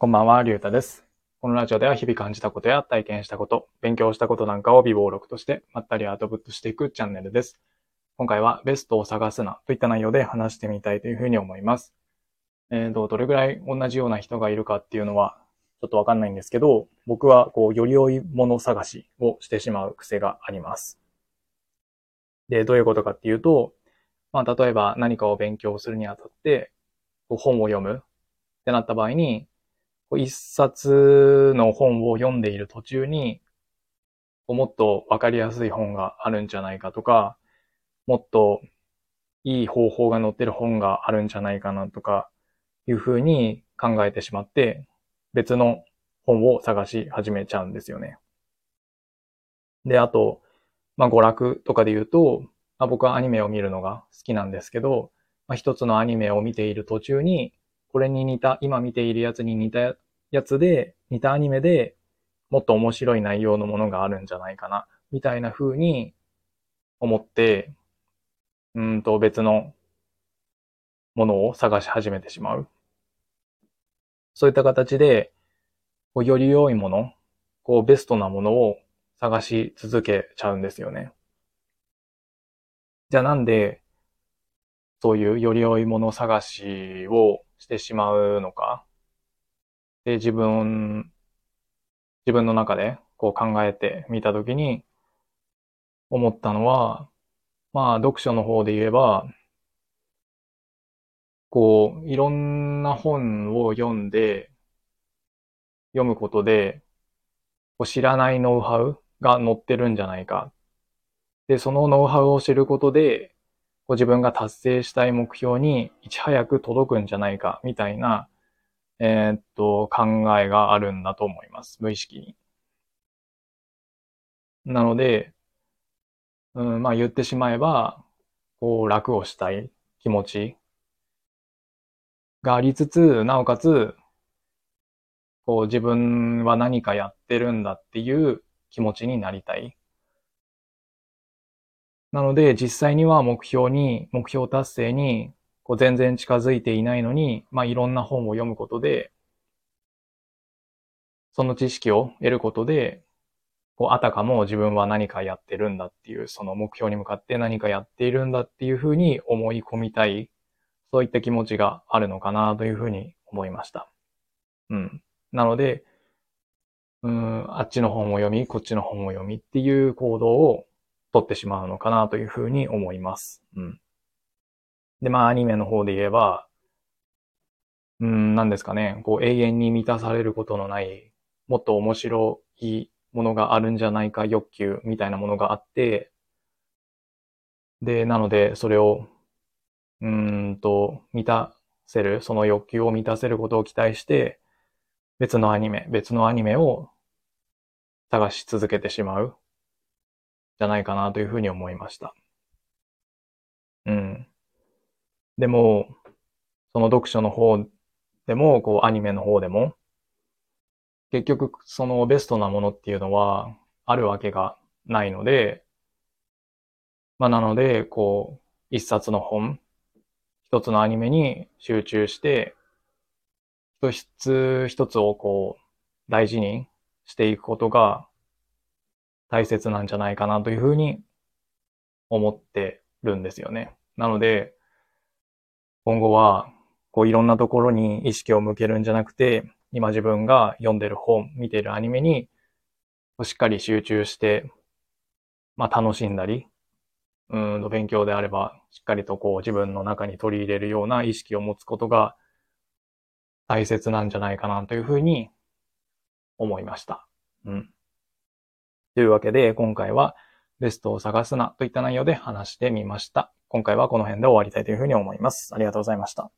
こんばんは、りゅうたです。このラジオでは日々感じたことや体験したこと、勉強したことなんかを微暴録としてまったりアウトプットしていくチャンネルです。今回はベストを探すなといった内容で話してみたいというふうに思います。えーと、どれぐらい同じような人がいるかっていうのはちょっとわかんないんですけど、僕はこう、より良いもの探しをしてしまう癖があります。で、どういうことかっていうと、まあ、例えば何かを勉強するにあたって、本を読むってなった場合に、一冊の本を読んでいる途中に、もっとわかりやすい本があるんじゃないかとか、もっといい方法が載ってる本があるんじゃないかなとか、いうふうに考えてしまって、別の本を探し始めちゃうんですよね。で、あと、まあ、娯楽とかで言うと、まあ、僕はアニメを見るのが好きなんですけど、まあ、一つのアニメを見ている途中に、これに似た、今見ているやつに似たやつで、似たアニメでもっと面白い内容のものがあるんじゃないかな、みたいな風に思って、うんと別のものを探し始めてしまう。そういった形で、こうより良いもの、こうベストなものを探し続けちゃうんですよね。じゃあなんで、そういうより良いもの探しをしてしまうのか？で、自分、自分の中でこう考えてみたときに思ったのは、まあ読書の方で言えば、こう、いろんな本を読んで、読むことで、こう知らないノウハウが載ってるんじゃないか。で、そのノウハウを知ることで、こう自分が達成したい目標にいち早く届くんじゃないか、みたいな、えーっと、考えがあるんだと思います。無意識に。なので、うん、まあ言ってしまえば、こう楽をしたい気持ちがありつつ、なおかつ、こう自分は何かやってるんだっていう気持ちになりたい。なので、実際には目標に、目標達成に、こう全然近づいていないのに、まあいろんな本を読むことで、その知識を得ることで、こうあたかも自分は何かやってるんだっていう、その目標に向かって何かやっているんだっていうふうに思い込みたい、そういった気持ちがあるのかなというふうに思いました。うん。なので、うん、あっちの本を読み、こっちの本を読みっていう行動を取ってしまうのかなというふうに思います。うん。で、まあアニメの方で言えば、うん、なんですかね、こう永遠に満たされることのない、もっと面白いものがあるんじゃないか欲求みたいなものがあって、で、なのでそれを、うんと、満たせる、その欲求を満たせることを期待して、別のアニメ、別のアニメを探し続けてしまう、じゃないかなというふうに思いました。うん。でも、その読書の方でも、こうアニメの方でも、結局そのベストなものっていうのはあるわけがないので、まあなので、こう、一冊の本、一つのアニメに集中して、一つ一つをこう、大事にしていくことが大切なんじゃないかなというふうに思ってるんですよね。なので、今後は、こういろんなところに意識を向けるんじゃなくて、今自分が読んでる本、見てるアニメに、しっかり集中して、まあ楽しんだり、うんと勉強であれば、しっかりとこう自分の中に取り入れるような意識を持つことが大切なんじゃないかなというふうに思いました。うん。というわけで、今回はベストを探すなといった内容で話してみました。今回はこの辺で終わりたいというふうに思います。ありがとうございました。